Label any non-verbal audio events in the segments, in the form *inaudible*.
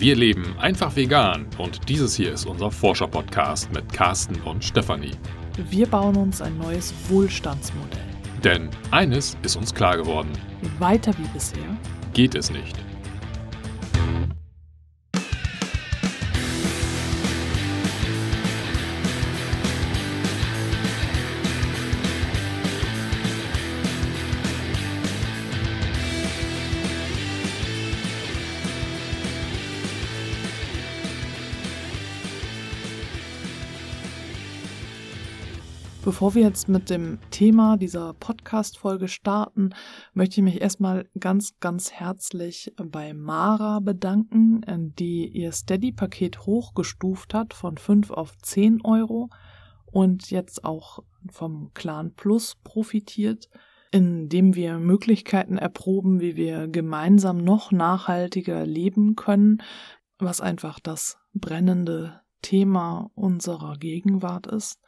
Wir leben einfach vegan und dieses hier ist unser Forscher-Podcast mit Carsten und Stefanie. Wir bauen uns ein neues Wohlstandsmodell. Denn eines ist uns klar geworden. Weiter wie bisher geht es nicht. Bevor wir jetzt mit dem Thema dieser Podcast-Folge starten, möchte ich mich erstmal ganz, ganz herzlich bei Mara bedanken, die ihr Steady-Paket hochgestuft hat von 5 auf 10 Euro und jetzt auch vom Clan Plus profitiert, indem wir Möglichkeiten erproben, wie wir gemeinsam noch nachhaltiger leben können, was einfach das brennende Thema unserer Gegenwart ist.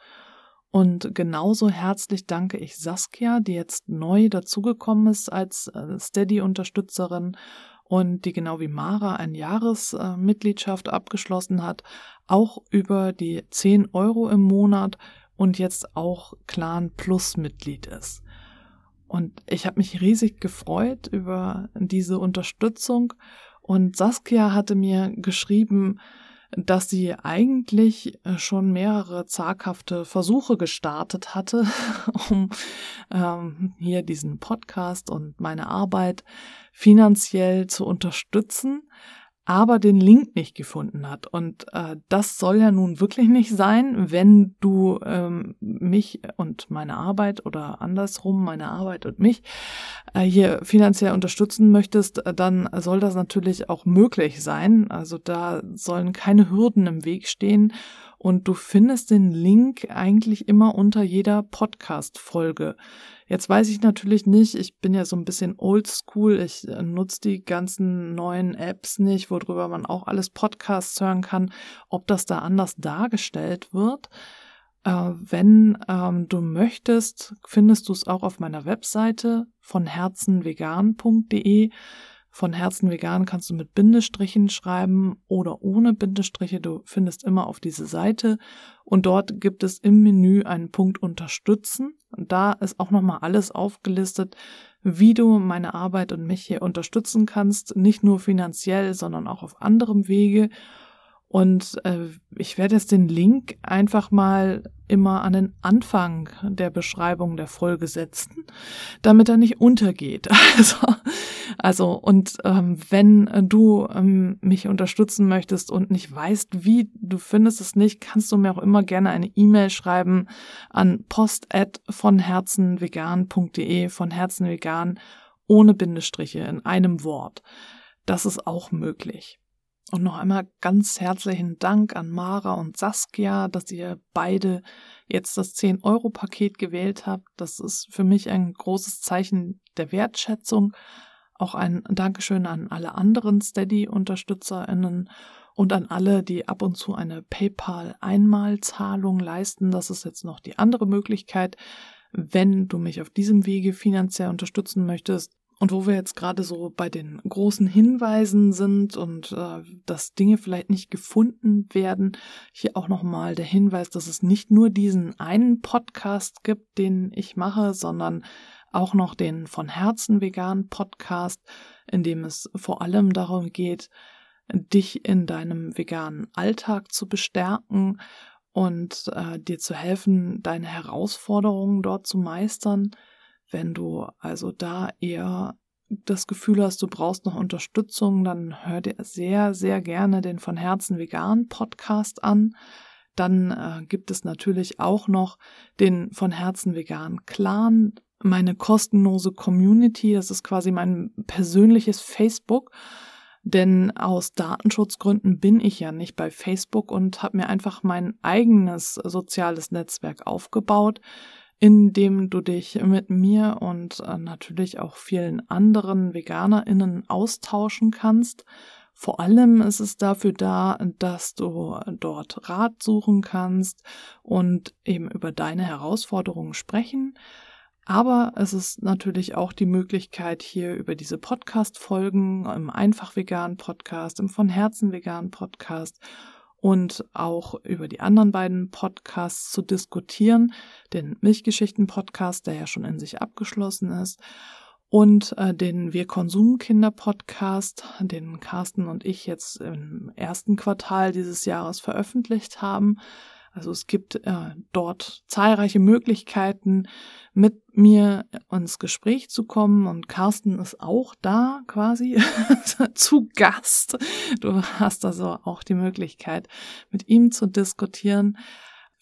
Und genauso herzlich danke ich Saskia, die jetzt neu dazugekommen ist als äh, Steady-Unterstützerin und die genau wie Mara ein Jahresmitgliedschaft abgeschlossen hat, auch über die 10 Euro im Monat und jetzt auch Clan Plus Mitglied ist. Und ich habe mich riesig gefreut über diese Unterstützung und Saskia hatte mir geschrieben, dass sie eigentlich äh, schon mehrere zaghafte Versuche gestartet hatte, *laughs* um ähm, hier diesen Podcast und meine Arbeit finanziell zu unterstützen aber den Link nicht gefunden hat. Und äh, das soll ja nun wirklich nicht sein, wenn du ähm, mich und meine Arbeit oder andersrum meine Arbeit und mich äh, hier finanziell unterstützen möchtest, äh, dann soll das natürlich auch möglich sein. Also da sollen keine Hürden im Weg stehen. Und du findest den Link eigentlich immer unter jeder Podcast-Folge. Jetzt weiß ich natürlich nicht, ich bin ja so ein bisschen oldschool, ich äh, nutze die ganzen neuen Apps nicht, worüber man auch alles Podcasts hören kann, ob das da anders dargestellt wird. Äh, wenn ähm, du möchtest, findest du es auch auf meiner Webseite von herzenvegan.de. Von Herzen vegan kannst du mit Bindestrichen schreiben oder ohne Bindestriche. Du findest immer auf diese Seite und dort gibt es im Menü einen Punkt Unterstützen. Und da ist auch nochmal alles aufgelistet, wie du meine Arbeit und mich hier unterstützen kannst. Nicht nur finanziell, sondern auch auf anderem Wege. Und äh, ich werde jetzt den Link einfach mal immer an den Anfang der Beschreibung der Folge setzen, damit er nicht untergeht. *laughs* Also, also und ähm, wenn du ähm, mich unterstützen möchtest und nicht weißt, wie, du findest es nicht, kannst du mir auch immer gerne eine E-Mail schreiben an post von herzenvegan.de, von herzenvegan ohne Bindestriche in einem Wort. Das ist auch möglich. Und noch einmal ganz herzlichen Dank an Mara und Saskia, dass ihr beide jetzt das 10-Euro-Paket gewählt habt. Das ist für mich ein großes Zeichen der Wertschätzung. Auch ein Dankeschön an alle anderen Steady-UnterstützerInnen und an alle, die ab und zu eine PayPal-Einmalzahlung leisten. Das ist jetzt noch die andere Möglichkeit. Wenn du mich auf diesem Wege finanziell unterstützen möchtest, und wo wir jetzt gerade so bei den großen Hinweisen sind und äh, dass Dinge vielleicht nicht gefunden werden, hier auch nochmal der Hinweis, dass es nicht nur diesen einen Podcast gibt, den ich mache, sondern auch noch den von Herzen vegan Podcast, in dem es vor allem darum geht, dich in deinem veganen Alltag zu bestärken und äh, dir zu helfen, deine Herausforderungen dort zu meistern. Wenn du also da eher das Gefühl hast, du brauchst noch Unterstützung, dann hör dir sehr, sehr gerne den von Herzen vegan Podcast an. Dann äh, gibt es natürlich auch noch den von Herzen vegan Clan, meine kostenlose Community. Das ist quasi mein persönliches Facebook. Denn aus Datenschutzgründen bin ich ja nicht bei Facebook und habe mir einfach mein eigenes soziales Netzwerk aufgebaut, in dem du dich mit mir und äh, natürlich auch vielen anderen VeganerInnen austauschen kannst. Vor allem ist es dafür da, dass du dort Rat suchen kannst und eben über deine Herausforderungen sprechen. Aber es ist natürlich auch die Möglichkeit, hier über diese Podcast-Folgen im Einfach Vegan Podcast, im Von Herzen Vegan Podcast und auch über die anderen beiden Podcasts zu diskutieren. Den Milchgeschichten-Podcast, der ja schon in sich abgeschlossen ist, und äh, den Wir Konsumkinder Podcast, den Carsten und ich jetzt im ersten Quartal dieses Jahres veröffentlicht haben. Also es gibt äh, dort zahlreiche Möglichkeiten, mit mir ins Gespräch zu kommen und Carsten ist auch da quasi *laughs* zu Gast. Du hast also auch die Möglichkeit, mit ihm zu diskutieren.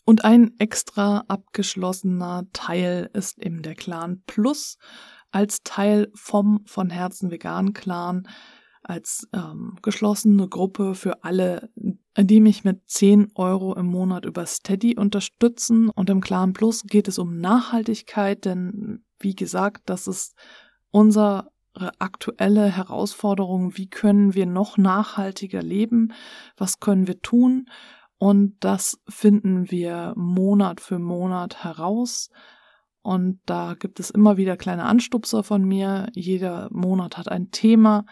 Und ein extra abgeschlossener Teil ist eben der Clan Plus als Teil vom von Herzen vegan Clan, als ähm, geschlossene Gruppe für alle, die mich mit 10 Euro im Monat über Steady unterstützen. Und im Clan Plus geht es um Nachhaltigkeit, denn wie gesagt, das ist unsere aktuelle Herausforderung. Wie können wir noch nachhaltiger leben? Was können wir tun? Und das finden wir Monat für Monat heraus. Und da gibt es immer wieder kleine Anstupser von mir. Jeder Monat hat ein Thema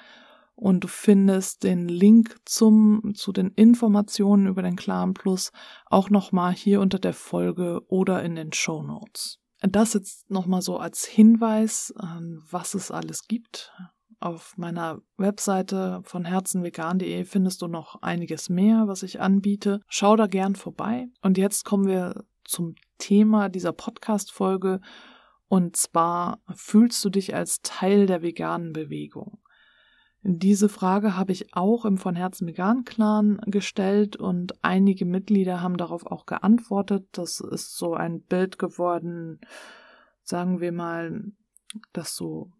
und du findest den Link zum, zu den Informationen über den Clan Plus auch nochmal hier unter der Folge oder in den Show Notes. Das jetzt nochmal so als Hinweis, was es alles gibt. Auf meiner Webseite von herzenvegan.de findest du noch einiges mehr, was ich anbiete. Schau da gern vorbei. Und jetzt kommen wir zum Thema dieser Podcast-Folge. Und zwar fühlst du dich als Teil der veganen Bewegung? Diese Frage habe ich auch im Von Herzen Vegan Clan gestellt und einige Mitglieder haben darauf auch geantwortet. Das ist so ein Bild geworden, sagen wir mal, das so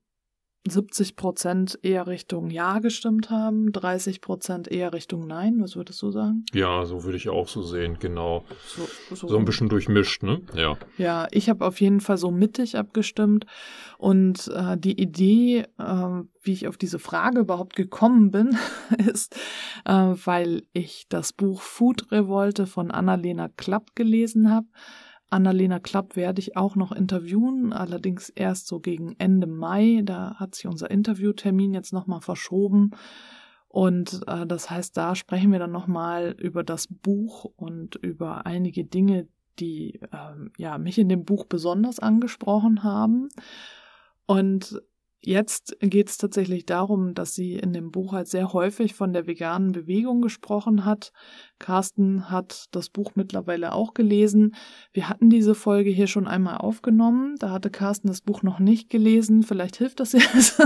70 Prozent eher Richtung Ja gestimmt haben, 30 Prozent eher Richtung Nein. Was würdest du sagen? Ja, so würde ich auch so sehen, genau. So, so. so ein bisschen durchmischt, ne? Ja. Ja, ich habe auf jeden Fall so mittig abgestimmt. Und äh, die Idee, äh, wie ich auf diese Frage überhaupt gekommen bin, *laughs* ist, äh, weil ich das Buch Food Revolte von Annalena Klapp gelesen habe. Annalena Klapp werde ich auch noch interviewen, allerdings erst so gegen Ende Mai. Da hat sich unser Interviewtermin jetzt nochmal verschoben. Und äh, das heißt, da sprechen wir dann nochmal über das Buch und über einige Dinge, die äh, ja, mich in dem Buch besonders angesprochen haben. Und Jetzt geht es tatsächlich darum, dass sie in dem Buch halt sehr häufig von der veganen Bewegung gesprochen hat. Carsten hat das Buch mittlerweile auch gelesen. Wir hatten diese Folge hier schon einmal aufgenommen. Da hatte Carsten das Buch noch nicht gelesen. Vielleicht hilft das *laughs* jetzt.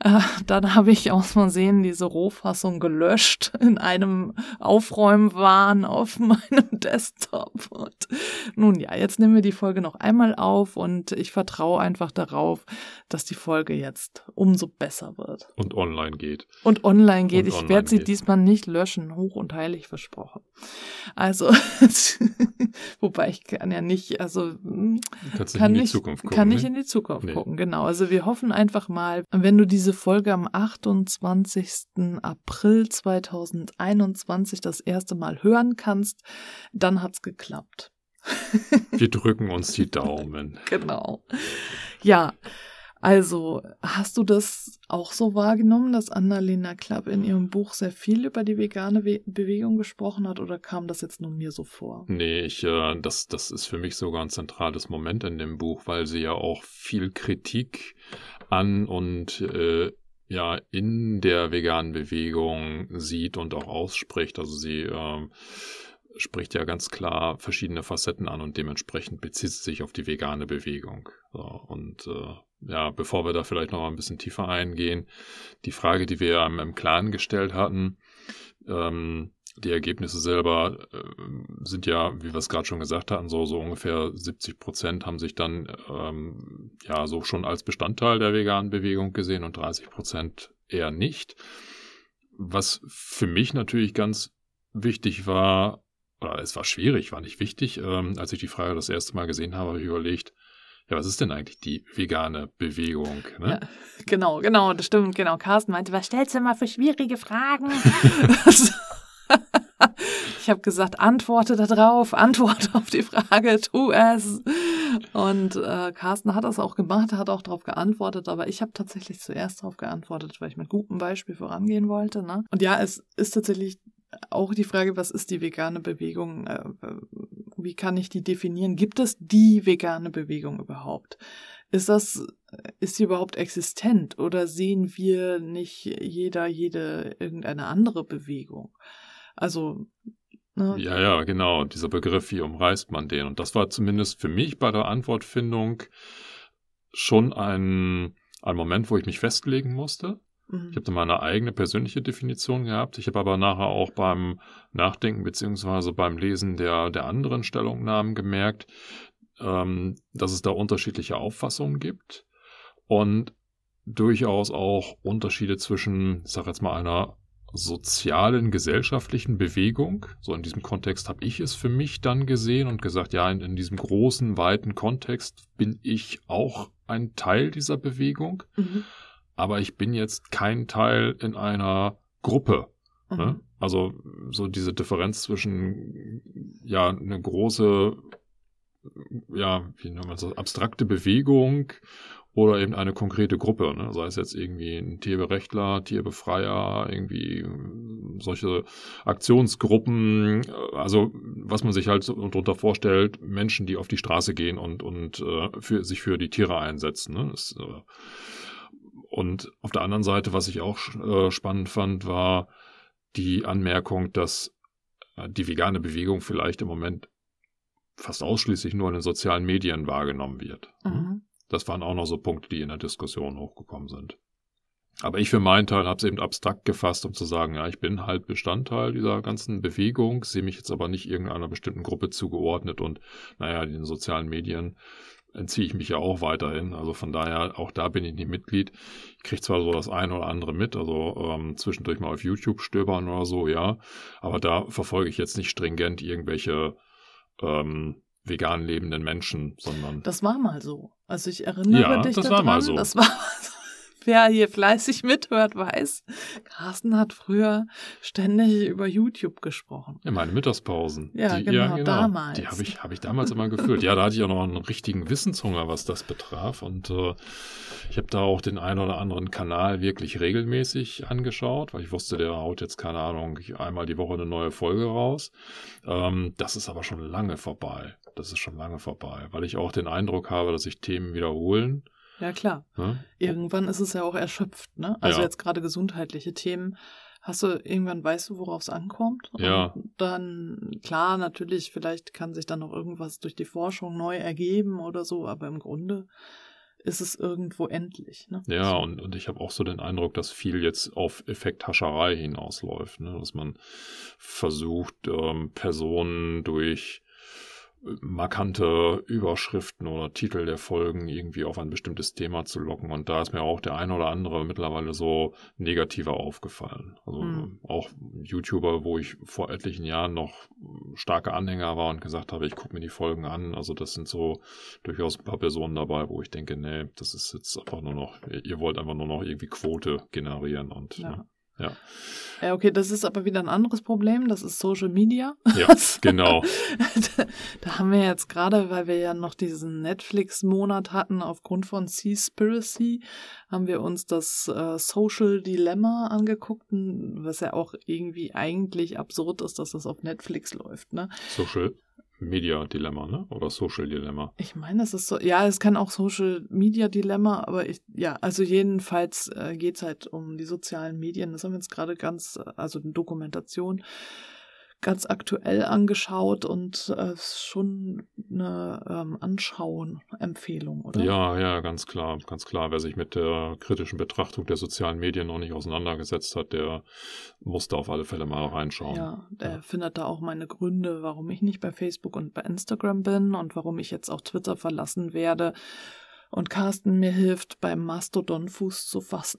Äh, dann habe ich aus Versehen diese Rohfassung gelöscht in einem Aufräumwahn auf *laughs* meinem Desktop. Und nun ja, jetzt nehmen wir die Folge noch einmal auf und ich vertraue einfach darauf, dass die Folge Folge jetzt umso besser wird. Und online geht. Und online geht. Und ich werde sie diesmal nicht löschen, hoch und heilig versprochen. Also, *laughs* wobei ich kann ja nicht, also Kannst kann, nicht, gucken, kann nicht in die Zukunft nee. gucken. Genau. Also wir hoffen einfach mal, wenn du diese Folge am 28. April 2021 das erste Mal hören kannst, dann hat's geklappt. Wir drücken uns die Daumen. *laughs* genau. Ja, also, hast du das auch so wahrgenommen, dass Annalena Klapp in ihrem Buch sehr viel über die vegane We Bewegung gesprochen hat oder kam das jetzt nur mir so vor? Nee, ich, äh, das, das ist für mich sogar ein zentrales Moment in dem Buch, weil sie ja auch viel Kritik an und äh, ja in der veganen Bewegung sieht und auch ausspricht. Also sie äh, spricht ja ganz klar verschiedene Facetten an und dementsprechend bezieht sie sich auf die vegane Bewegung. So, und äh, ja, bevor wir da vielleicht noch mal ein bisschen tiefer eingehen, die Frage, die wir im, im Clan gestellt hatten, ähm, die Ergebnisse selber äh, sind ja, wie wir es gerade schon gesagt hatten, so, so ungefähr 70 Prozent haben sich dann ähm, ja so schon als Bestandteil der veganen Bewegung gesehen und 30 Prozent eher nicht. Was für mich natürlich ganz wichtig war, oder es war schwierig, war nicht wichtig, ähm, als ich die Frage das erste Mal gesehen habe, habe ich überlegt, ja, was ist denn eigentlich die vegane Bewegung? Ne? Ja, genau, genau, das stimmt, genau. Carsten meinte, was stellst du mal für schwierige Fragen? *laughs* *laughs* ich habe gesagt, antworte darauf, *laughs* antworte auf die Frage, tu es. Und äh, Carsten hat das auch gemacht, hat auch darauf geantwortet, aber ich habe tatsächlich zuerst darauf geantwortet, weil ich mit gutem Beispiel vorangehen wollte. Ne? Und ja, es ist tatsächlich auch die Frage, was ist die vegane Bewegung? Äh, wie kann ich die definieren? Gibt es die vegane Bewegung überhaupt? Ist das, ist sie überhaupt existent oder sehen wir nicht jeder, jede irgendeine andere Bewegung? Also Ne? Ja, ja, genau. Dieser Begriff, wie umreißt man den? Und das war zumindest für mich bei der Antwortfindung schon ein, ein Moment, wo ich mich festlegen musste. Mhm. Ich habe da meine eigene persönliche Definition gehabt. Ich habe aber nachher auch beim Nachdenken beziehungsweise beim Lesen der, der anderen Stellungnahmen gemerkt, ähm, dass es da unterschiedliche Auffassungen gibt und durchaus auch Unterschiede zwischen, ich sage jetzt mal, einer sozialen, gesellschaftlichen Bewegung. So in diesem Kontext habe ich es für mich dann gesehen und gesagt, ja, in, in, diesem großen, weiten Kontext bin ich auch ein Teil dieser Bewegung. Mhm. Aber ich bin jetzt kein Teil in einer Gruppe. Ne? Mhm. Ne? Also so diese Differenz zwischen ja eine große ja, wie nennt man das, abstrakte Bewegung oder eben eine konkrete Gruppe, ne? sei es jetzt irgendwie ein Tierberechtler, Tierbefreier, irgendwie solche Aktionsgruppen, äh, also was man sich halt so darunter vorstellt, Menschen, die auf die Straße gehen und, und äh, für, sich für die Tiere einsetzen. Ne? Das, äh, und auf der anderen Seite, was ich auch äh, spannend fand, war die Anmerkung, dass äh, die vegane Bewegung vielleicht im Moment fast ausschließlich nur in den sozialen Medien wahrgenommen wird. Mhm. Das waren auch noch so Punkte, die in der Diskussion hochgekommen sind. Aber ich für meinen Teil habe es eben abstrakt gefasst, um zu sagen, ja, ich bin halt Bestandteil dieser ganzen Bewegung, sehe mich jetzt aber nicht irgendeiner bestimmten Gruppe zugeordnet und naja, in den sozialen Medien entziehe ich mich ja auch weiterhin. Also von daher, auch da bin ich nicht Mitglied. Ich kriege zwar so das eine oder andere mit, also ähm, zwischendurch mal auf YouTube stöbern oder so, ja. Aber da verfolge ich jetzt nicht stringent irgendwelche ähm, vegan lebenden Menschen, sondern. Das war mal so. Also ich erinnere ja, dich das daran, war mal so. das war mal so. Wer hier fleißig mithört, weiß, Carsten hat früher ständig über YouTube gesprochen. Ja, meine Mittagspausen. Ja, die, genau, ja, genau, damals. Die habe ich, hab ich damals immer gefüllt. Ja, da hatte ich auch noch einen richtigen Wissenshunger, was das betraf. Und äh, ich habe da auch den einen oder anderen Kanal wirklich regelmäßig angeschaut, weil ich wusste, der haut jetzt, keine Ahnung, einmal die Woche eine neue Folge raus. Ähm, das ist aber schon lange vorbei. Das ist schon lange vorbei, weil ich auch den Eindruck habe, dass sich Themen wiederholen ja, klar. Ja? Irgendwann ist es ja auch erschöpft, ne? Also ja. jetzt gerade gesundheitliche Themen. Hast du irgendwann weißt du, worauf es ankommt? Ja. Und dann, klar, natürlich, vielleicht kann sich dann noch irgendwas durch die Forschung neu ergeben oder so, aber im Grunde ist es irgendwo endlich. Ne? Ja, so. und, und ich habe auch so den Eindruck, dass viel jetzt auf Effekthascherei hinausläuft, ne? dass man versucht, ähm, Personen durch markante Überschriften oder Titel der Folgen irgendwie auf ein bestimmtes Thema zu locken. Und da ist mir auch der eine oder andere mittlerweile so negativer aufgefallen. Also mhm. auch YouTuber, wo ich vor etlichen Jahren noch starke Anhänger war und gesagt habe, ich gucke mir die Folgen an. Also das sind so durchaus ein paar Personen dabei, wo ich denke, nee, das ist jetzt einfach nur noch, ihr wollt einfach nur noch irgendwie Quote generieren und ja. Ne, ja. Ja, okay, das ist aber wieder ein anderes Problem. Das ist Social Media. Ja, *laughs* genau. da, *laughs* da, haben wir jetzt gerade, weil wir ja noch diesen Netflix-Monat hatten, aufgrund von Seaspiracy, haben wir uns das äh, Social Dilemma angeguckt, was ja auch irgendwie eigentlich absurd ist, dass das auf Netflix läuft, ne? Social Media Dilemma, ne? Oder Social Dilemma. Ich meine, das ist so, ja, es kann auch Social Media Dilemma, aber ich, ja, also jedenfalls äh, geht es halt um die sozialen Medien. Das haben wir jetzt gerade ganz, also eine Dokumentation ganz aktuell angeschaut und äh, schon eine ähm, Anschauen-Empfehlung, oder? Ja, ja, ganz klar, ganz klar. Wer sich mit der kritischen Betrachtung der sozialen Medien noch nicht auseinandergesetzt hat, der muss da auf alle Fälle mal reinschauen. Ja, der ja. findet da auch meine Gründe, warum ich nicht bei Facebook und bei Instagram bin und warum ich jetzt auch Twitter verlassen werde und Carsten mir hilft, beim Mastodon Fuß zu fassen.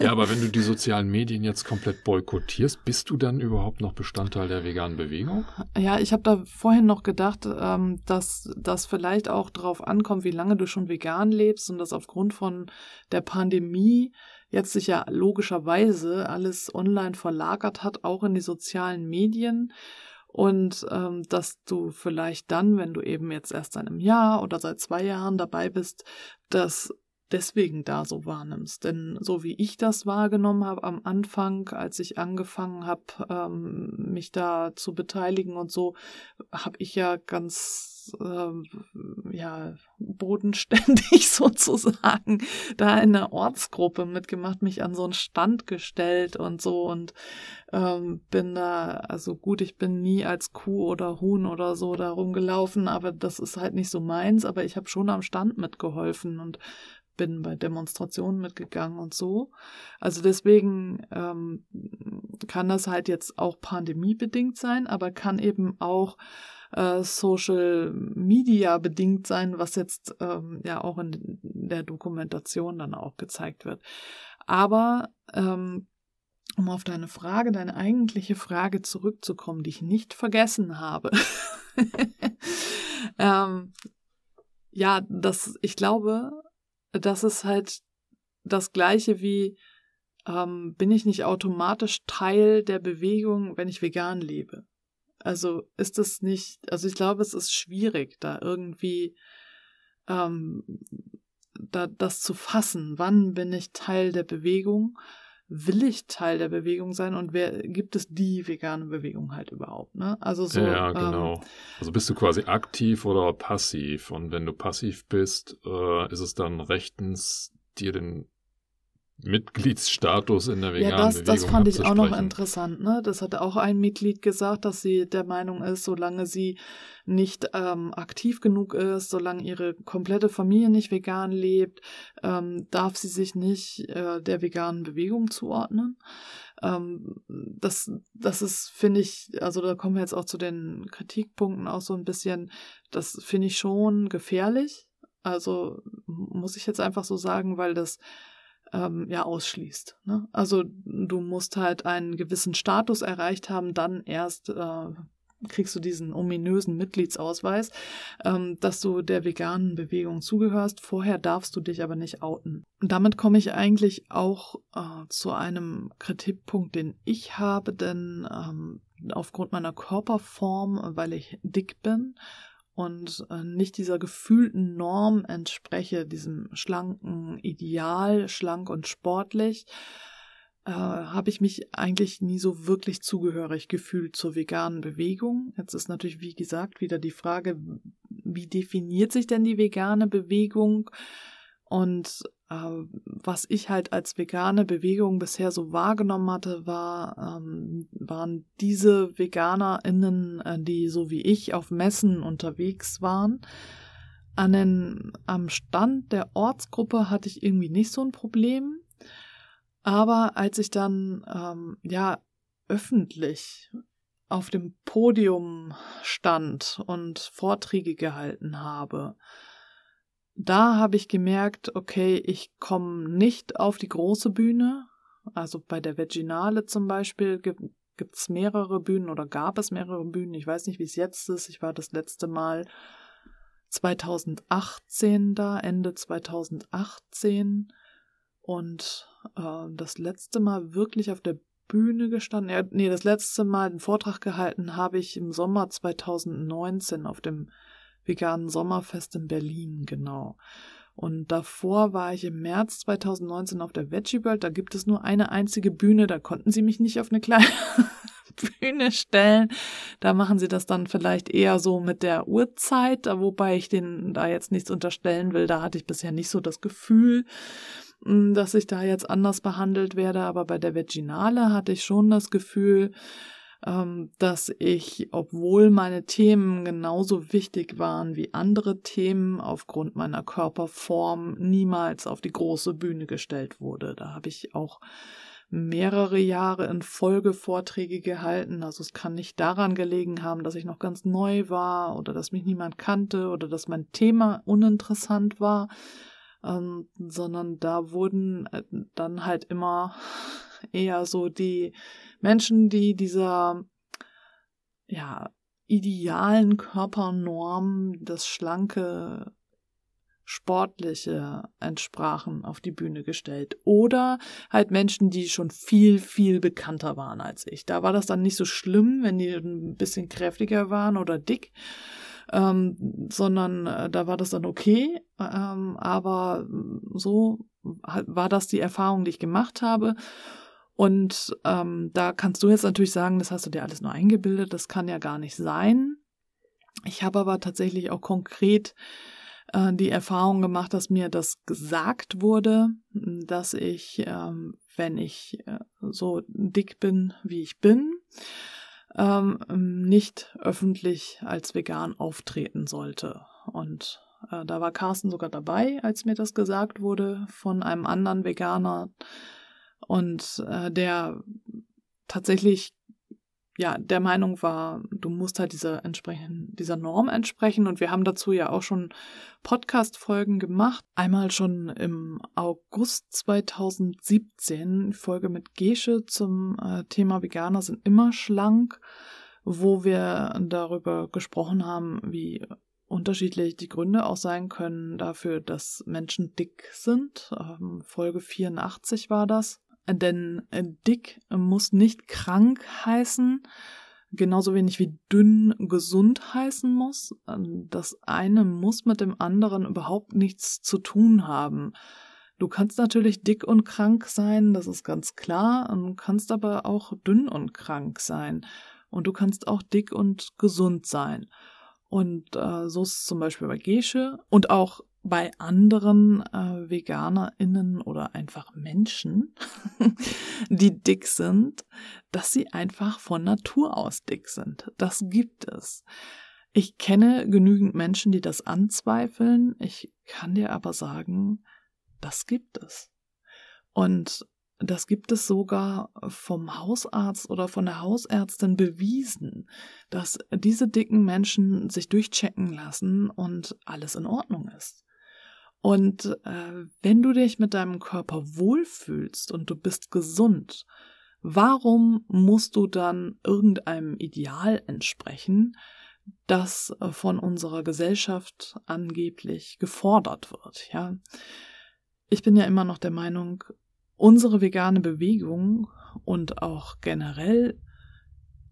ja, aber wenn du *laughs* die sozialen Medien jetzt komplett boykottierst, bist du dann überhaupt noch Bestandteil der veganen Bewegung? Ja, ich habe da vorhin noch gedacht, ähm, dass das vielleicht auch darauf ankommt, wie lange du schon vegan lebst und dass aufgrund von der Pandemie jetzt sich ja logischerweise alles online verlagert hat, auch in die sozialen Medien Und ähm, dass du vielleicht dann, wenn du eben jetzt erst seit einem Jahr oder seit zwei Jahren dabei bist, das deswegen da so wahrnimmst. Denn so wie ich das wahrgenommen habe am Anfang, als ich angefangen habe, ähm, mich da zu beteiligen und so, habe ich ja ganz ähm, ja bodenständig *laughs* sozusagen da in der Ortsgruppe mitgemacht, mich an so einen Stand gestellt und so und ähm, bin da, also gut, ich bin nie als Kuh oder Huhn oder so da rumgelaufen, aber das ist halt nicht so meins, aber ich habe schon am Stand mitgeholfen und bin bei Demonstrationen mitgegangen und so. Also deswegen ähm, kann das halt jetzt auch pandemiebedingt sein, aber kann eben auch äh, Social Media bedingt sein, was jetzt ähm, ja auch in der Dokumentation dann auch gezeigt wird. Aber ähm, um auf deine Frage, deine eigentliche Frage zurückzukommen, die ich nicht vergessen habe. *laughs* ähm, ja, das, ich glaube, das ist halt das gleiche wie, ähm, bin ich nicht automatisch Teil der Bewegung, wenn ich vegan lebe? Also ist es nicht, also ich glaube, es ist schwierig, da irgendwie ähm, da, das zu fassen. Wann bin ich Teil der Bewegung? Will ich Teil der Bewegung sein und wer gibt es die vegane Bewegung halt überhaupt? Ne? Also so. Ja, genau. Ähm, also bist du quasi aktiv oder passiv? Und wenn du passiv bist, äh, ist es dann rechtens, dir den Mitgliedsstatus in der veganen ja, das, Bewegung das fand ich auch noch interessant. Ne? Das hat auch ein Mitglied gesagt, dass sie der Meinung ist, solange sie nicht ähm, aktiv genug ist, solange ihre komplette Familie nicht vegan lebt, ähm, darf sie sich nicht äh, der veganen Bewegung zuordnen. Ähm, das, das ist, finde ich, also da kommen wir jetzt auch zu den Kritikpunkten auch so ein bisschen, das finde ich schon gefährlich. Also muss ich jetzt einfach so sagen, weil das ähm, ja ausschließt. Ne? Also du musst halt einen gewissen Status erreicht haben, dann erst äh, kriegst du diesen ominösen Mitgliedsausweis, ähm, dass du der veganen Bewegung zugehörst. Vorher darfst du dich aber nicht outen. Damit komme ich eigentlich auch äh, zu einem Kritikpunkt, den ich habe, denn ähm, aufgrund meiner Körperform, weil ich dick bin und äh, nicht dieser gefühlten Norm entspreche, diesem schlanken Ideal, schlank und sportlich, äh, habe ich mich eigentlich nie so wirklich zugehörig gefühlt zur veganen Bewegung. Jetzt ist natürlich, wie gesagt, wieder die Frage, wie definiert sich denn die vegane Bewegung? Und äh, was ich halt als vegane Bewegung bisher so wahrgenommen hatte, war, ähm, waren diese VeganerInnen, äh, die so wie ich auf Messen unterwegs waren. An den, am Stand der Ortsgruppe hatte ich irgendwie nicht so ein Problem. Aber als ich dann, ähm, ja, öffentlich auf dem Podium stand und Vorträge gehalten habe, da habe ich gemerkt, okay, ich komme nicht auf die große Bühne. Also bei der Veginale zum Beispiel gibt es mehrere Bühnen oder gab es mehrere Bühnen. Ich weiß nicht, wie es jetzt ist. Ich war das letzte Mal 2018 da, Ende 2018. Und äh, das letzte Mal wirklich auf der Bühne gestanden. Ja, nee, das letzte Mal einen Vortrag gehalten habe ich im Sommer 2019 auf dem veganen Sommerfest in Berlin, genau. Und davor war ich im März 2019 auf der Veggie World. Da gibt es nur eine einzige Bühne. Da konnten sie mich nicht auf eine kleine *laughs* Bühne stellen. Da machen sie das dann vielleicht eher so mit der Uhrzeit, wobei ich denen da jetzt nichts unterstellen will. Da hatte ich bisher nicht so das Gefühl, hm, dass ich da jetzt anders behandelt werde. Aber bei der Veginale hatte ich schon das Gefühl, dass ich, obwohl meine Themen genauso wichtig waren wie andere Themen, aufgrund meiner Körperform niemals auf die große Bühne gestellt wurde. Da habe ich auch mehrere Jahre in Folge Vorträge gehalten. Also es kann nicht daran gelegen haben, dass ich noch ganz neu war oder dass mich niemand kannte oder dass mein Thema uninteressant war, ähm, sondern da wurden äh, dann halt immer eher so die Menschen, die dieser ja idealen Körpernorm, das schlanke sportliche entsprachen, auf die Bühne gestellt. Oder halt Menschen, die schon viel, viel bekannter waren als ich. Da war das dann nicht so schlimm, wenn die ein bisschen kräftiger waren oder dick. Ähm, sondern äh, da war das dann okay. Ähm, aber so war das die Erfahrung, die ich gemacht habe. Und ähm, da kannst du jetzt natürlich sagen, das hast du dir alles nur eingebildet, das kann ja gar nicht sein. Ich habe aber tatsächlich auch konkret äh, die Erfahrung gemacht, dass mir das gesagt wurde, dass ich, ähm, wenn ich äh, so dick bin, wie ich bin, ähm, nicht öffentlich als vegan auftreten sollte. Und äh, da war Carsten sogar dabei, als mir das gesagt wurde von einem anderen Veganer. Und äh, der tatsächlich ja der Meinung war, du musst halt dieser entsprechen, dieser Norm entsprechen. Und wir haben dazu ja auch schon Podcast-Folgen gemacht. Einmal schon im August 2017, Folge mit Gesche zum äh, Thema Veganer sind immer schlank, wo wir darüber gesprochen haben, wie unterschiedlich die Gründe auch sein können dafür, dass Menschen dick sind. Ähm, Folge 84 war das. Denn äh, dick muss nicht krank heißen, genauso wenig wie dünn gesund heißen muss. Ähm, das eine muss mit dem anderen überhaupt nichts zu tun haben. Du kannst natürlich dick und krank sein, das ist ganz klar, du kannst aber auch dünn und krank sein. Und du kannst auch dick und gesund sein. Und äh, so ist es zum Beispiel bei Gesche und auch bei anderen äh, VeganerInnen oder einfach Menschen, *laughs* die dick sind, dass sie einfach von Natur aus dick sind. Das gibt es. Ich kenne genügend Menschen, die das anzweifeln. Ich kann dir aber sagen, das gibt es. Und das gibt es sogar vom Hausarzt oder von der Hausärztin bewiesen, dass diese dicken Menschen sich durchchecken lassen und alles in Ordnung ist. Und äh, wenn du dich mit deinem Körper wohlfühlst und du bist gesund, warum musst du dann irgendeinem Ideal entsprechen, das äh, von unserer Gesellschaft angeblich gefordert wird, ja? Ich bin ja immer noch der Meinung, unsere vegane Bewegung und auch generell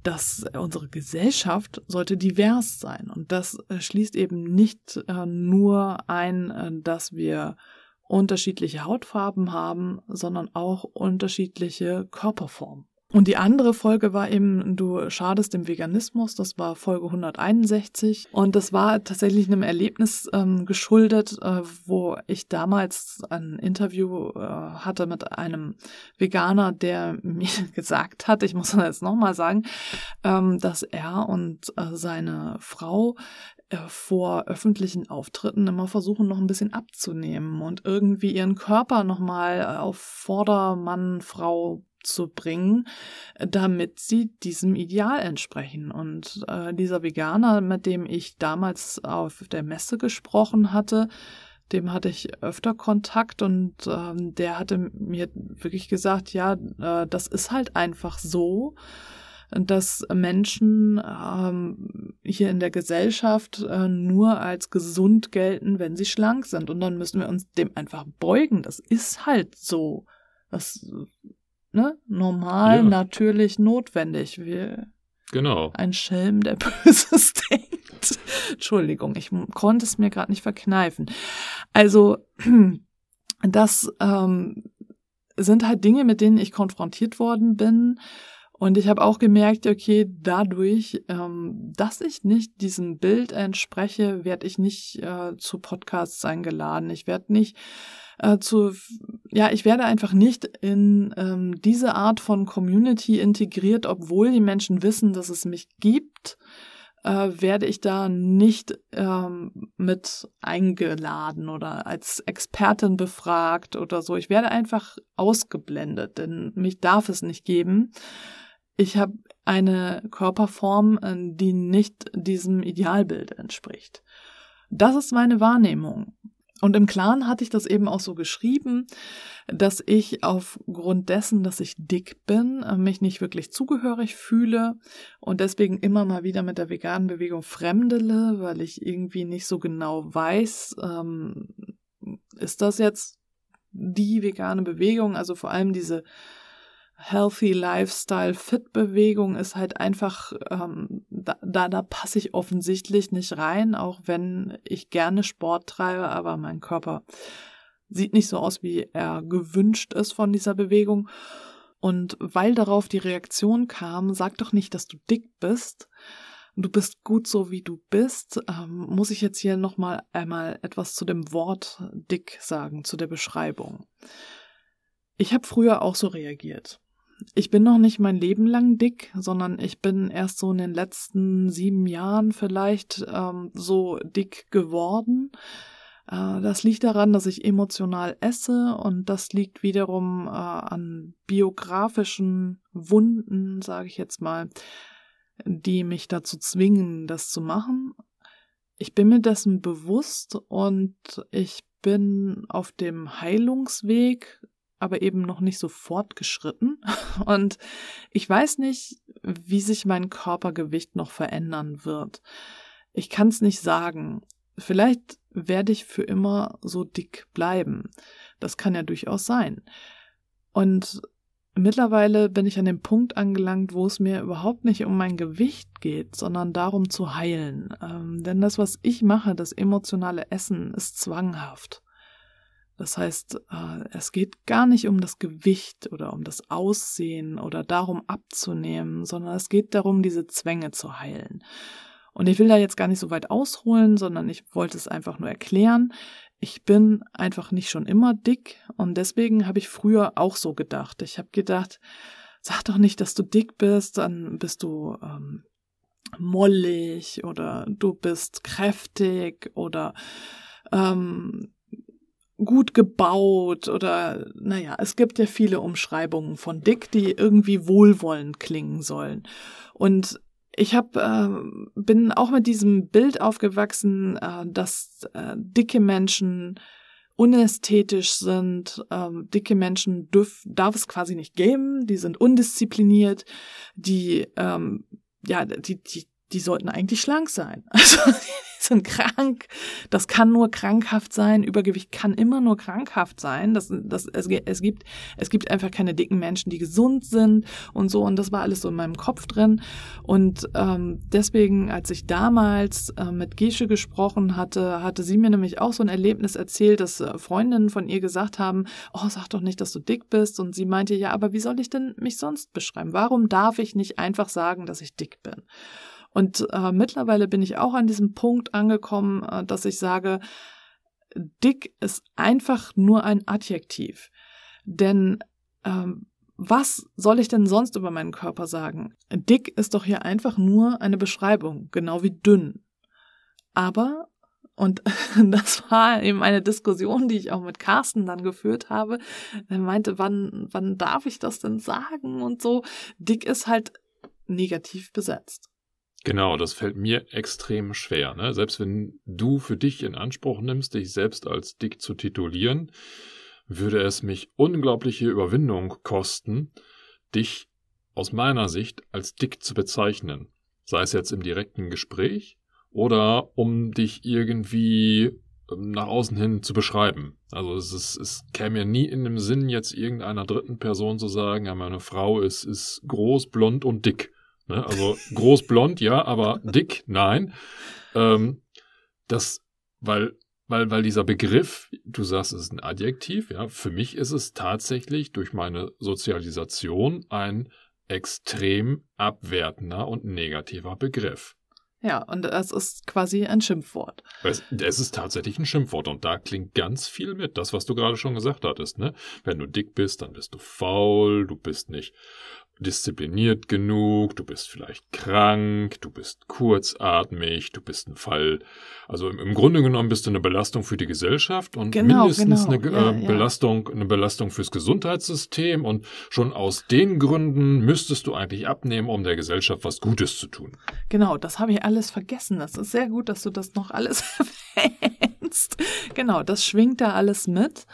dass unsere Gesellschaft sollte divers sein. Und das äh, schließt eben nicht äh, nur ein, äh, dass wir unterschiedliche Hautfarben haben, sondern auch unterschiedliche Körperformen. Und die andere Folge war eben, du schadest dem Veganismus, das war Folge 161. Und das war tatsächlich einem Erlebnis ähm, geschuldet, äh, wo ich damals ein Interview äh, hatte mit einem Veganer, der *laughs* mir gesagt hat, ich muss das jetzt nochmal sagen, ähm, dass er und äh, seine Frau äh, vor öffentlichen Auftritten immer versuchen, noch ein bisschen abzunehmen und irgendwie ihren Körper nochmal auf Vordermann, Frau zu bringen, damit sie diesem Ideal entsprechen. Und äh, dieser Veganer, mit dem ich damals auf der Messe gesprochen hatte, dem hatte ich öfter Kontakt und ähm, der hatte mir wirklich gesagt, ja, äh, das ist halt einfach so, dass Menschen ähm, hier in der Gesellschaft äh, nur als gesund gelten, wenn sie schlank sind. Und dann müssen wir uns dem einfach beugen. Das ist halt so. Das ne, normal, ja. natürlich, notwendig. Wir, genau. Ein Schelm, der *laughs* Böses denkt. Entschuldigung, ich konnte es mir gerade nicht verkneifen. Also, *clears throat* das ähm, sind halt Dinge, mit denen ich konfrontiert worden bin. Und ich habe auch gemerkt, okay, dadurch, ähm, dass ich nicht diesem Bild entspreche, werde ich nicht äh, zu Podcasts eingeladen. Ich werde nicht äh, zu, ja, ich werde einfach nicht in ähm, diese Art von Community integriert, obwohl die Menschen wissen, dass es mich gibt, äh, werde ich da nicht ähm, mit eingeladen oder als Expertin befragt oder so. Ich werde einfach ausgeblendet, denn mich darf es nicht geben. Ich habe eine Körperform, äh, die nicht diesem Idealbild entspricht. Das ist meine Wahrnehmung. Und im Clan hatte ich das eben auch so geschrieben, dass ich aufgrund dessen, dass ich dick bin, äh, mich nicht wirklich zugehörig fühle und deswegen immer mal wieder mit der veganen Bewegung fremdele, weil ich irgendwie nicht so genau weiß, ähm, ist das jetzt die vegane Bewegung? Also vor allem diese Healthy Lifestyle Fit Bewegung ist halt einfach, ähm, da, da, passe ich offensichtlich nicht rein, auch wenn ich gerne Sport treibe, aber mein Körper sieht nicht so aus, wie er gewünscht ist von dieser Bewegung. Und weil darauf die Reaktion kam, sag doch nicht, dass du dick bist. Du bist gut so, wie du bist. Ähm, muss ich jetzt hier nochmal einmal etwas zu dem Wort dick sagen, zu der Beschreibung. Ich habe früher auch so reagiert ich bin noch nicht mein Leben lang dick, sondern ich bin erst so in den letzten sieben Jahren vielleicht ähm, so dick geworden. Äh, das liegt daran, dass ich emotional esse und das liegt wiederum äh, an biografischen Wunden, sage ich jetzt mal, die mich dazu zwingen, das zu machen. Ich bin mir dessen bewusst und ich bin auf dem Heilungsweg aber eben noch nicht so fortgeschritten. *laughs* Und ich weiß nicht, wie sich mein Körpergewicht noch verändern wird. Ich kann es nicht sagen. Vielleicht werde ich für immer so dick bleiben. Das kann ja durchaus sein. Und mittlerweile bin ich an dem Punkt angelangt, wo es mir überhaupt nicht um mein Gewicht geht, sondern darum zu heilen. Ähm, denn das, was ich mache, das emotionale Essen, ist zwanghaft. Das heißt, äh, es geht gar nicht um das Gewicht oder um das Aussehen oder darum abzunehmen, sondern es geht darum, diese Zwänge zu heilen. Und ich will da jetzt gar nicht so weit ausholen, sondern ich wollte es einfach nur erklären. Ich bin einfach nicht schon immer dick und deswegen habe ich früher auch so gedacht. Ich habe gedacht, sag doch nicht, dass du dick bist, dann bist du ähm, mollig oder du bist kräftig oder ähm, gut gebaut oder naja, es gibt ja viele Umschreibungen von dick, die irgendwie wohlwollend klingen sollen. Und ich hab, äh, bin auch mit diesem Bild aufgewachsen, äh, dass äh, dicke Menschen unästhetisch sind, ähm, dicke Menschen dürf, darf es quasi nicht geben, die sind undiszipliniert, die ähm, ja, die, die, die sollten eigentlich schlank sein. *laughs* Also *laughs* sind krank. Das kann nur krankhaft sein. Übergewicht kann immer nur krankhaft sein. Das, das, es, es, gibt, es gibt einfach keine dicken Menschen, die gesund sind und so. Und das war alles so in meinem Kopf drin. Und ähm, deswegen, als ich damals äh, mit Gesche gesprochen hatte, hatte sie mir nämlich auch so ein Erlebnis erzählt, dass äh, Freundinnen von ihr gesagt haben, oh, sag doch nicht, dass du dick bist. Und sie meinte, ja, aber wie soll ich denn mich sonst beschreiben? Warum darf ich nicht einfach sagen, dass ich dick bin? Und äh, mittlerweile bin ich auch an diesem Punkt angekommen, äh, dass ich sage, dick ist einfach nur ein Adjektiv. Denn ähm, was soll ich denn sonst über meinen Körper sagen? Dick ist doch hier einfach nur eine Beschreibung, genau wie dünn. Aber, und *laughs* das war eben eine Diskussion, die ich auch mit Carsten dann geführt habe, er meinte, wann, wann darf ich das denn sagen und so. Dick ist halt negativ besetzt. Genau, das fällt mir extrem schwer. Ne? Selbst wenn du für dich in Anspruch nimmst, dich selbst als dick zu titulieren, würde es mich unglaubliche Überwindung kosten, dich aus meiner Sicht als dick zu bezeichnen. Sei es jetzt im direkten Gespräch oder um dich irgendwie ähm, nach außen hin zu beschreiben. Also es, ist, es käme mir nie in dem Sinn, jetzt irgendeiner dritten Person zu sagen, ja, meine Frau ist, ist groß, blond und dick. Ne? Also groß blond, ja, aber dick, nein. Ähm, das, weil, weil, weil dieser Begriff, du sagst, es ist ein Adjektiv, ja, für mich ist es tatsächlich durch meine Sozialisation ein extrem abwertender und negativer Begriff. Ja, und es ist quasi ein Schimpfwort. Es, es, ist tatsächlich ein Schimpfwort und da klingt ganz viel mit, das, was du gerade schon gesagt hattest. Ne? Wenn du dick bist, dann bist du faul, du bist nicht diszipliniert genug, du bist vielleicht krank, du bist kurzatmig, du bist ein Fall. Also im, im Grunde genommen bist du eine Belastung für die Gesellschaft und genau, mindestens genau. eine ja, äh, Belastung, ja. eine Belastung fürs Gesundheitssystem und schon aus den Gründen müsstest du eigentlich abnehmen, um der Gesellschaft was Gutes zu tun. Genau, das habe ich alles vergessen. Das ist sehr gut, dass du das noch alles *laughs* erwähnst. Genau, das schwingt da alles mit.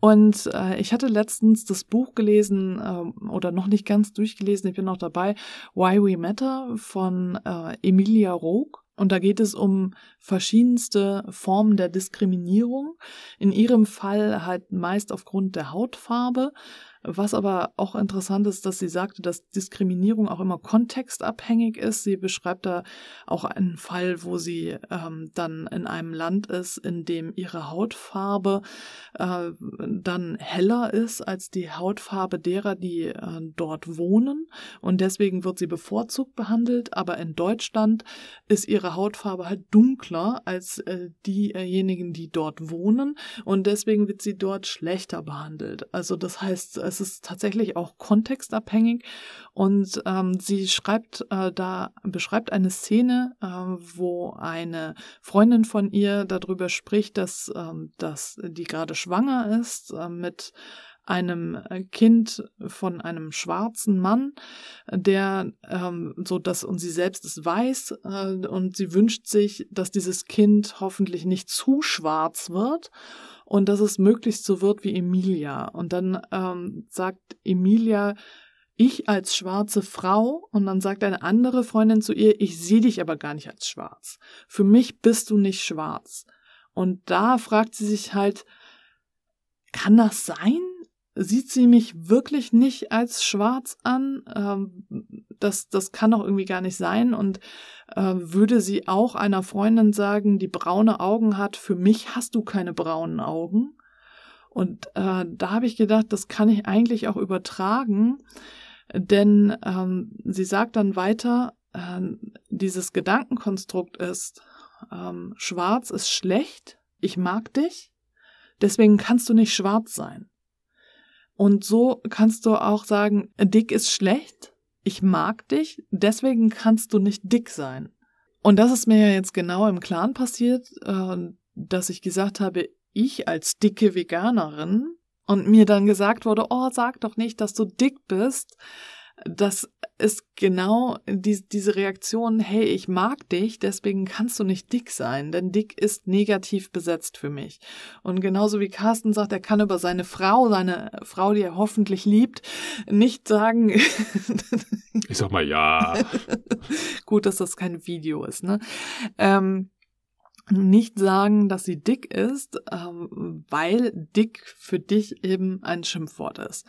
Und äh, ich hatte letztens das Buch gelesen äh, oder noch nicht ganz durchgelesen, ich bin noch dabei, Why We Matter von äh, Emilia Rogue. Und da geht es um verschiedenste Formen der Diskriminierung. In ihrem Fall halt meist aufgrund der Hautfarbe, was aber auch interessant ist, dass sie sagte, dass Diskriminierung auch immer kontextabhängig ist. Sie beschreibt da auch einen Fall, wo sie ähm, dann in einem Land ist, in dem ihre Hautfarbe äh, dann heller ist als die Hautfarbe derer, die äh, dort wohnen. Und deswegen wird sie bevorzugt behandelt. Aber in Deutschland ist ihre Hautfarbe halt dunkler als äh, diejenigen, die dort wohnen. Und deswegen wird sie dort schlechter behandelt. Also das heißt, es ist tatsächlich auch kontextabhängig. Und ähm, sie schreibt äh, da, beschreibt eine Szene, äh, wo eine Freundin von ihr darüber spricht, dass, ähm, dass die gerade schwanger ist äh, mit einem äh, Kind von einem schwarzen Mann, der ähm, so dass und sie selbst es weiß äh, und sie wünscht sich, dass dieses Kind hoffentlich nicht zu schwarz wird und dass es möglichst so wird wie Emilia. Und dann ähm, sagt Emilia, ich als schwarze Frau und dann sagt eine andere Freundin zu ihr, ich sehe dich aber gar nicht als schwarz. Für mich bist du nicht schwarz. Und da fragt sie sich halt, kann das sein? Sieht sie mich wirklich nicht als schwarz an. Ähm, das, das kann doch irgendwie gar nicht sein. Und äh, würde sie auch einer Freundin sagen, die braune Augen hat, für mich hast du keine braunen Augen. Und äh, da habe ich gedacht, das kann ich eigentlich auch übertragen. Denn ähm, sie sagt dann weiter, äh, dieses Gedankenkonstrukt ist, ähm, schwarz ist schlecht, ich mag dich, deswegen kannst du nicht schwarz sein. Und so kannst du auch sagen, dick ist schlecht, ich mag dich, deswegen kannst du nicht dick sein. Und das ist mir ja jetzt genau im Clan passiert, äh, dass ich gesagt habe, ich als dicke Veganerin und mir dann gesagt wurde, oh, sag doch nicht, dass du dick bist, das ist genau die, diese Reaktion, hey, ich mag dich, deswegen kannst du nicht dick sein, denn dick ist negativ besetzt für mich. Und genauso wie Carsten sagt, er kann über seine Frau, seine Frau, die er hoffentlich liebt, nicht sagen. ich sag mal ja. *laughs* Gut, dass das kein Video ist, ne? Ähm, nicht sagen, dass sie dick ist, ähm, weil dick für dich eben ein Schimpfwort ist.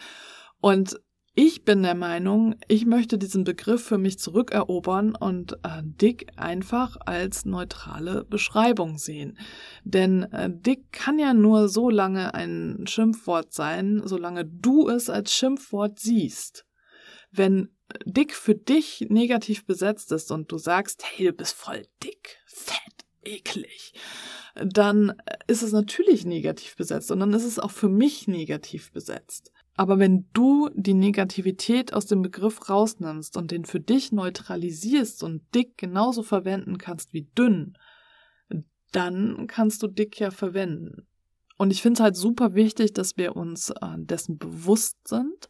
Und ich bin der Meinung, ich möchte diesen Begriff für mich zurückerobern und äh, dick einfach als neutrale Beschreibung sehen. Denn äh, dick kann ja nur so lange ein Schimpfwort sein, solange du es als Schimpfwort siehst. Wenn dick für dich negativ besetzt ist und du sagst, hey, du bist voll dick, fett, eklig, dann ist es natürlich negativ besetzt und dann ist es auch für mich negativ besetzt. Aber wenn du die Negativität aus dem Begriff rausnimmst und den für dich neutralisierst und dick genauso verwenden kannst wie dünn, dann kannst du dick ja verwenden. Und ich finde es halt super wichtig, dass wir uns äh, dessen bewusst sind,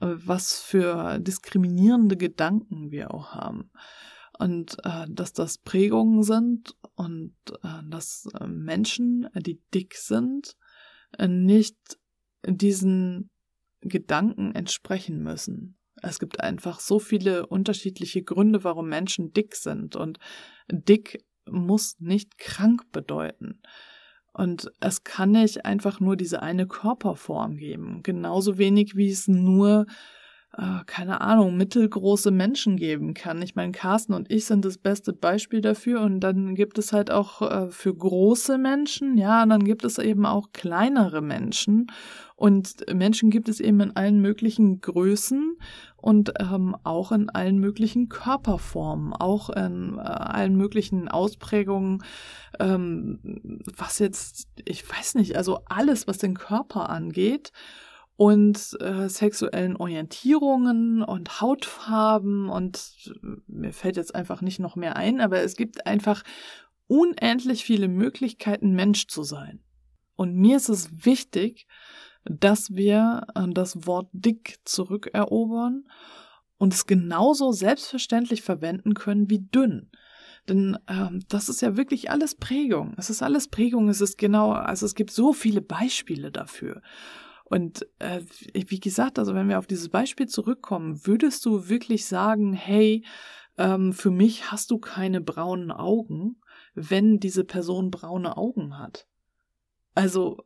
äh, was für diskriminierende Gedanken wir auch haben. Und äh, dass das Prägungen sind und dass Menschen, die dick sind, nicht diesen Gedanken entsprechen müssen. Es gibt einfach so viele unterschiedliche Gründe, warum Menschen dick sind und dick muss nicht krank bedeuten. Und es kann nicht einfach nur diese eine Körperform geben. Genauso wenig wie es nur äh, keine Ahnung, mittelgroße Menschen geben kann. Ich meine, Carsten und ich sind das beste Beispiel dafür und dann gibt es halt auch äh, für große Menschen, ja, und dann gibt es eben auch kleinere Menschen und Menschen gibt es eben in allen möglichen Größen und ähm, auch in allen möglichen Körperformen, auch in äh, allen möglichen Ausprägungen, ähm, was jetzt, ich weiß nicht, also alles, was den Körper angeht und äh, sexuellen Orientierungen und Hautfarben und äh, mir fällt jetzt einfach nicht noch mehr ein, aber es gibt einfach unendlich viele Möglichkeiten, Mensch zu sein. Und mir ist es wichtig, dass wir äh, das Wort dick zurückerobern und es genauso selbstverständlich verwenden können wie dünn. Denn ähm, das ist ja wirklich alles Prägung. Es ist alles Prägung. Es ist genau, also es gibt so viele Beispiele dafür. Und äh, wie gesagt, also wenn wir auf dieses Beispiel zurückkommen, würdest du wirklich sagen, hey, ähm, für mich hast du keine braunen Augen, wenn diese Person braune Augen hat. Also,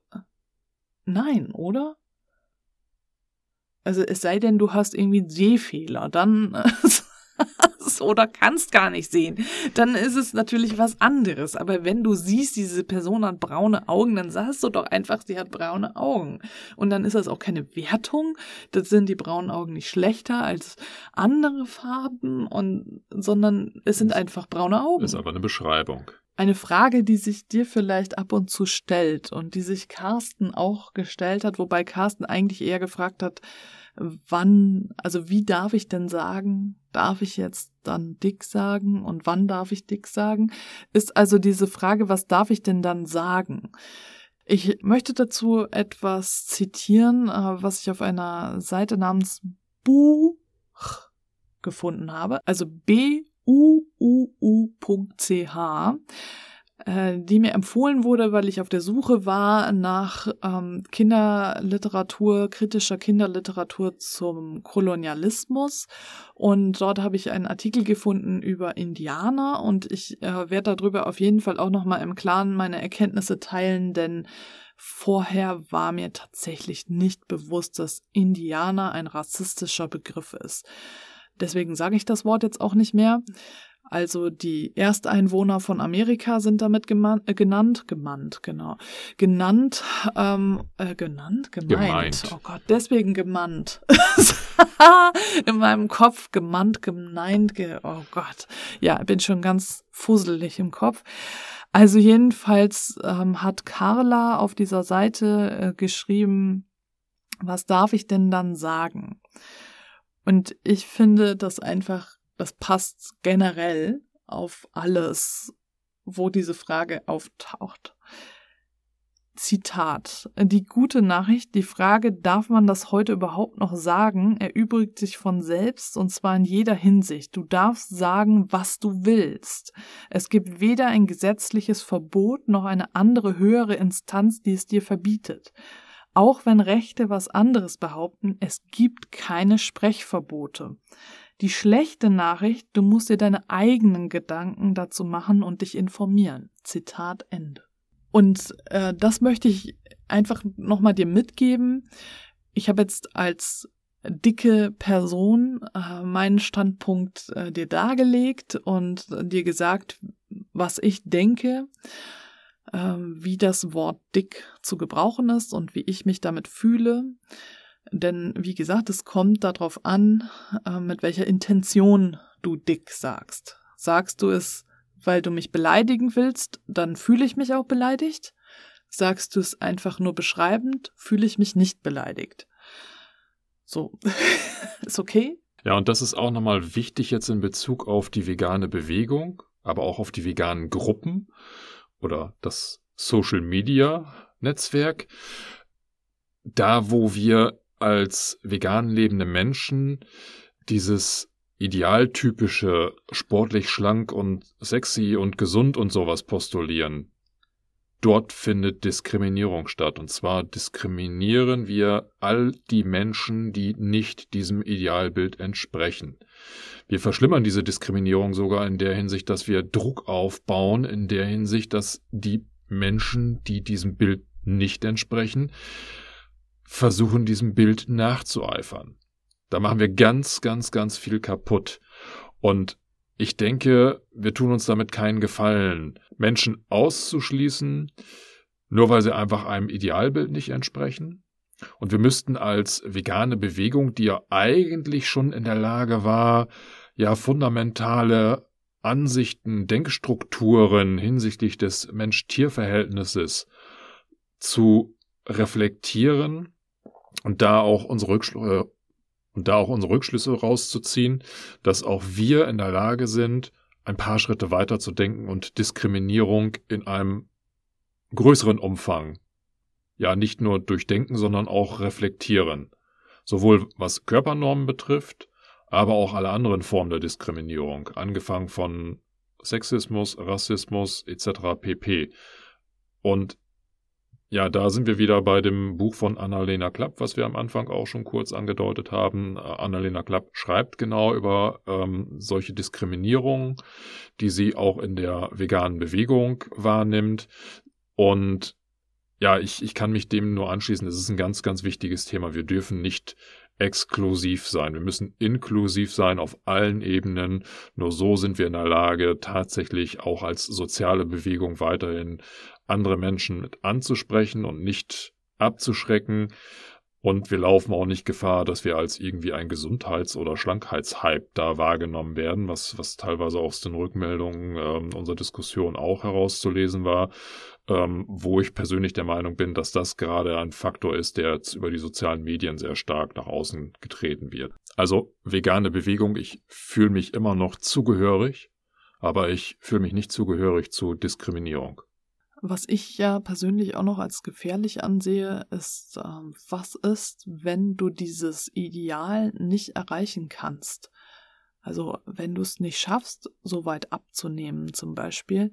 nein, oder? Also es sei denn, du hast irgendwie einen Sehfehler, dann *laughs* *laughs* oder kannst gar nicht sehen, dann ist es natürlich was anderes. Aber wenn du siehst, diese Person hat braune Augen, dann sagst du doch einfach, sie hat braune Augen. Und dann ist das auch keine Wertung. Das sind die braunen Augen nicht schlechter als andere Farben und, sondern es sind einfach braune Augen. Ist aber eine Beschreibung. Eine Frage, die sich dir vielleicht ab und zu stellt und die sich Carsten auch gestellt hat, wobei Carsten eigentlich eher gefragt hat, wann, also wie darf ich denn sagen, darf ich jetzt dann dick sagen und wann darf ich dick sagen, ist also diese Frage, was darf ich denn dann sagen? Ich möchte dazu etwas zitieren, äh, was ich auf einer Seite namens Buch gefunden habe, also b u u u.ch äh, die mir empfohlen wurde, weil ich auf der Suche war nach ähm, Kinderliteratur, kritischer Kinderliteratur zum Kolonialismus. Und dort habe ich einen Artikel gefunden über Indianer und ich äh, werde darüber auf jeden Fall auch nochmal im Klaren meine Erkenntnisse teilen, denn vorher war mir tatsächlich nicht bewusst, dass Indianer ein rassistischer Begriff ist. Deswegen sage ich das Wort jetzt auch nicht mehr. Also die Ersteinwohner von Amerika sind damit äh, genannt, gemannt, genau, genannt, ähm, äh, genannt, gemeint. gemeint. Oh Gott, deswegen gemannt. *laughs* In meinem Kopf gemannt, gemeint, ge oh Gott. Ja, bin schon ganz fusselig im Kopf. Also jedenfalls ähm, hat Carla auf dieser Seite äh, geschrieben, was darf ich denn dann sagen? Und ich finde das einfach das passt generell auf alles, wo diese Frage auftaucht. Zitat. Die gute Nachricht, die Frage, darf man das heute überhaupt noch sagen, erübrigt sich von selbst und zwar in jeder Hinsicht. Du darfst sagen, was du willst. Es gibt weder ein gesetzliches Verbot noch eine andere höhere Instanz, die es dir verbietet. Auch wenn Rechte was anderes behaupten, es gibt keine Sprechverbote. Die schlechte Nachricht, du musst dir deine eigenen Gedanken dazu machen und dich informieren. Zitat Ende. Und äh, das möchte ich einfach nochmal dir mitgeben. Ich habe jetzt als dicke Person äh, meinen Standpunkt äh, dir dargelegt und dir gesagt, was ich denke, äh, wie das Wort dick zu gebrauchen ist und wie ich mich damit fühle. Denn wie gesagt, es kommt darauf an, äh, mit welcher Intention du dick sagst. Sagst du es, weil du mich beleidigen willst, dann fühle ich mich auch beleidigt. Sagst du es einfach nur beschreibend, fühle ich mich nicht beleidigt. So, *laughs* ist okay? Ja, und das ist auch nochmal wichtig jetzt in Bezug auf die vegane Bewegung, aber auch auf die veganen Gruppen oder das Social Media Netzwerk. Da, wo wir als vegan lebende Menschen dieses idealtypische sportlich schlank und sexy und gesund und sowas postulieren. Dort findet Diskriminierung statt. Und zwar diskriminieren wir all die Menschen, die nicht diesem Idealbild entsprechen. Wir verschlimmern diese Diskriminierung sogar in der Hinsicht, dass wir Druck aufbauen, in der Hinsicht, dass die Menschen, die diesem Bild nicht entsprechen, versuchen, diesem Bild nachzueifern. Da machen wir ganz, ganz, ganz viel kaputt. Und ich denke, wir tun uns damit keinen Gefallen, Menschen auszuschließen, nur weil sie einfach einem Idealbild nicht entsprechen. Und wir müssten als vegane Bewegung, die ja eigentlich schon in der Lage war, ja fundamentale Ansichten, Denkstrukturen hinsichtlich des Mensch-Tier-Verhältnisses zu reflektieren und da auch unsere Rückschlüsse, äh, und da auch unsere Rückschlüsse rauszuziehen, dass auch wir in der Lage sind, ein paar Schritte weiter zu denken und Diskriminierung in einem größeren Umfang, ja nicht nur durchdenken, sondern auch reflektieren. Sowohl was Körpernormen betrifft, aber auch alle anderen Formen der Diskriminierung, angefangen von Sexismus, Rassismus etc. pp. Und ja, da sind wir wieder bei dem Buch von Annalena Klapp, was wir am Anfang auch schon kurz angedeutet haben. Äh, Annalena Klapp schreibt genau über ähm, solche Diskriminierungen, die sie auch in der veganen Bewegung wahrnimmt. Und ja, ich, ich kann mich dem nur anschließen. Es ist ein ganz, ganz wichtiges Thema. Wir dürfen nicht exklusiv sein. Wir müssen inklusiv sein auf allen Ebenen. Nur so sind wir in der Lage, tatsächlich auch als soziale Bewegung weiterhin andere Menschen mit anzusprechen und nicht abzuschrecken. Und wir laufen auch nicht Gefahr, dass wir als irgendwie ein Gesundheits- oder Schlankheitshype da wahrgenommen werden, was, was teilweise aus den Rückmeldungen ähm, unserer Diskussion auch herauszulesen war, ähm, wo ich persönlich der Meinung bin, dass das gerade ein Faktor ist, der jetzt über die sozialen Medien sehr stark nach außen getreten wird. Also vegane Bewegung, ich fühle mich immer noch zugehörig, aber ich fühle mich nicht zugehörig zu Diskriminierung. Was ich ja persönlich auch noch als gefährlich ansehe, ist, äh, was ist, wenn du dieses Ideal nicht erreichen kannst? Also wenn du es nicht schaffst, so weit abzunehmen zum Beispiel,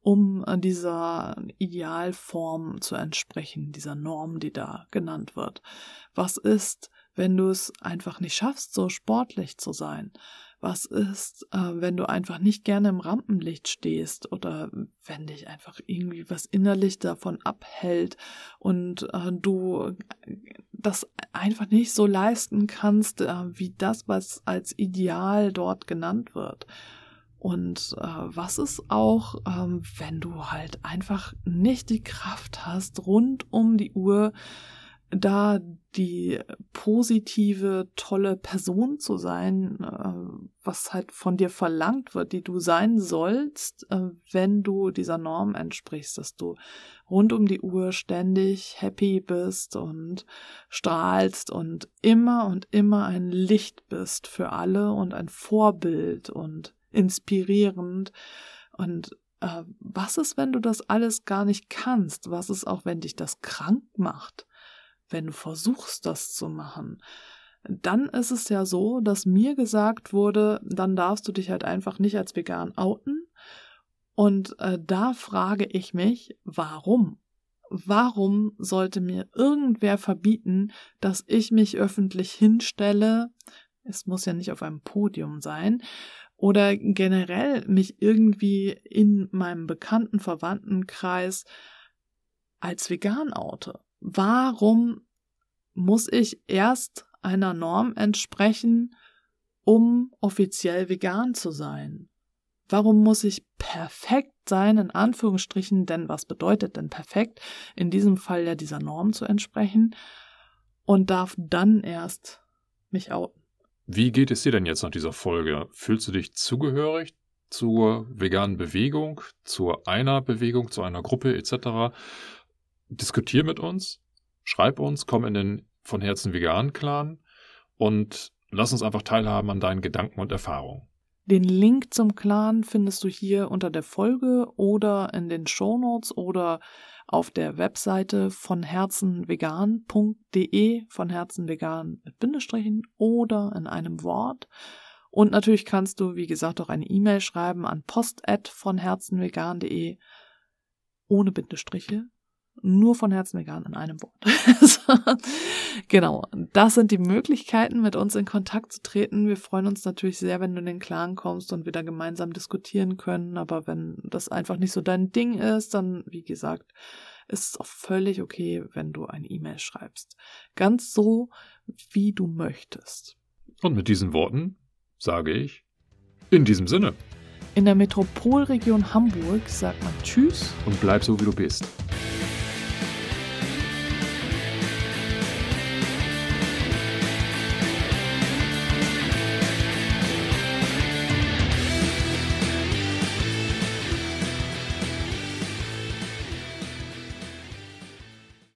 um äh, dieser Idealform zu entsprechen, dieser Norm, die da genannt wird. Was ist, wenn du es einfach nicht schaffst, so sportlich zu sein? Was ist, äh, wenn du einfach nicht gerne im Rampenlicht stehst oder wenn dich einfach irgendwie was innerlich davon abhält und äh, du das einfach nicht so leisten kannst, äh, wie das, was als Ideal dort genannt wird? Und äh, was ist auch, ähm, wenn du halt einfach nicht die Kraft hast, rund um die Uhr da die positive, tolle Person zu sein, äh, was halt von dir verlangt wird, die du sein sollst, äh, wenn du dieser Norm entsprichst, dass du rund um die Uhr ständig happy bist und strahlst und immer und immer ein Licht bist für alle und ein Vorbild und inspirierend und äh, was ist, wenn du das alles gar nicht kannst? Was ist auch, wenn dich das krank macht? Wenn du versuchst, das zu machen, dann ist es ja so, dass mir gesagt wurde, dann darfst du dich halt einfach nicht als vegan outen. Und äh, da frage ich mich, warum? Warum sollte mir irgendwer verbieten, dass ich mich öffentlich hinstelle? Es muss ja nicht auf einem Podium sein. Oder generell mich irgendwie in meinem bekannten Verwandtenkreis als vegan oute. Warum muss ich erst einer Norm entsprechen, um offiziell vegan zu sein? Warum muss ich perfekt sein, in Anführungsstrichen, denn was bedeutet denn perfekt? In diesem Fall ja dieser Norm zu entsprechen und darf dann erst mich outen. Wie geht es dir denn jetzt nach dieser Folge? Fühlst du dich zugehörig zur veganen Bewegung, zu einer Bewegung, zu einer Gruppe etc.? Diskutier mit uns, schreib uns, komm in den von Herzen veganen Clan und lass uns einfach teilhaben an deinen Gedanken und Erfahrungen. Den Link zum Clan findest du hier unter der Folge oder in den Shownotes oder auf der Webseite von herzenvegan.de, von herzenvegan mit Bindestrichen oder in einem Wort. Und natürlich kannst du, wie gesagt, auch eine E-Mail schreiben an post von herzenvegan.de ohne Bindestriche nur von Herzen vegan in einem Wort. *laughs* genau, das sind die Möglichkeiten, mit uns in Kontakt zu treten. Wir freuen uns natürlich sehr, wenn du in den Clan kommst und wir da gemeinsam diskutieren können. Aber wenn das einfach nicht so dein Ding ist, dann, wie gesagt, ist es auch völlig okay, wenn du eine E-Mail schreibst. Ganz so, wie du möchtest. Und mit diesen Worten sage ich, in diesem Sinne. In der Metropolregion Hamburg sagt man Tschüss und bleib so, wie du bist.